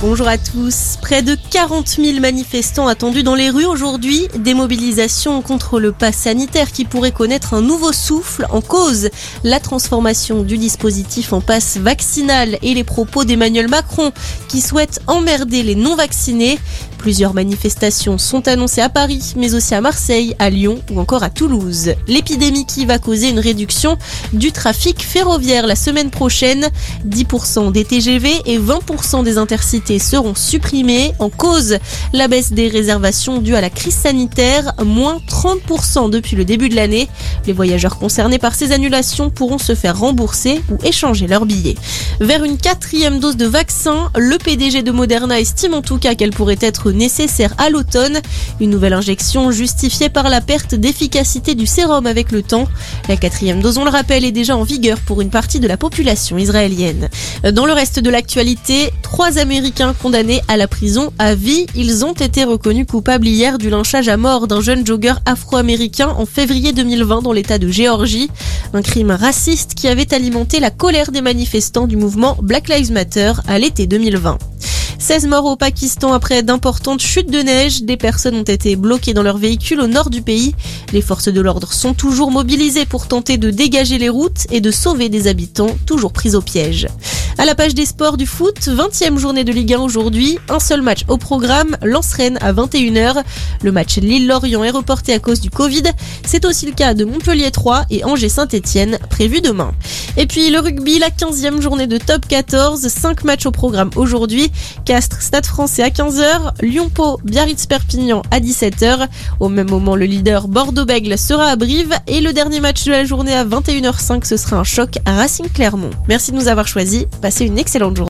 Bonjour à tous. Près de 40 000 manifestants attendus dans les rues aujourd'hui. Des mobilisations contre le pass sanitaire qui pourrait connaître un nouveau souffle en cause. La transformation du dispositif en passe vaccinal et les propos d'Emmanuel Macron qui souhaite emmerder les non-vaccinés. Plusieurs manifestations sont annoncées à Paris, mais aussi à Marseille, à Lyon ou encore à Toulouse. L'épidémie qui va causer une réduction du trafic ferroviaire la semaine prochaine. 10% des TGV et 20% des intercités seront supprimés. En cause, la baisse des réservations due à la crise sanitaire, moins 30% depuis le début de l'année. Les voyageurs concernés par ces annulations pourront se faire rembourser ou échanger leurs billets. Vers une quatrième dose de vaccin, le PDG de Moderna estime en tout cas qu'elle pourrait être nécessaire à l'automne. Une nouvelle injection justifiée par la perte d'efficacité du sérum avec le temps. La quatrième dose, on le rappelle, est déjà en vigueur pour une partie de la population israélienne. Dans le reste de l'actualité, trois Condamnés à la prison à vie. Ils ont été reconnus coupables hier du lynchage à mort d'un jeune jogger afro-américain en février 2020 dans l'état de Géorgie. Un crime raciste qui avait alimenté la colère des manifestants du mouvement Black Lives Matter à l'été 2020. 16 morts au Pakistan après d'importantes chutes de neige. Des personnes ont été bloquées dans leur véhicule au nord du pays. Les forces de l'ordre sont toujours mobilisées pour tenter de dégager les routes et de sauver des habitants toujours pris au piège. À la page des sports du foot, 20e journée de Ligue 1 aujourd'hui, un seul match au programme, Lens-Rennes à 21h. Le match Lille-Lorient est reporté à cause du Covid. C'est aussi le cas de Montpellier 3 et Angers-Saint-Etienne, prévu demain. Et puis le rugby, la 15e journée de top 14, 5 matchs au programme aujourd'hui. Castres, Stade français à 15h, Lyon-Pau, Biarritz-Perpignan à 17h. Au même moment, le leader Bordeaux-Bègle sera à Brive et le dernier match de la journée à 21h05, ce sera un choc à Racing Clermont. Merci de nous avoir choisis. Passez une excellente journée.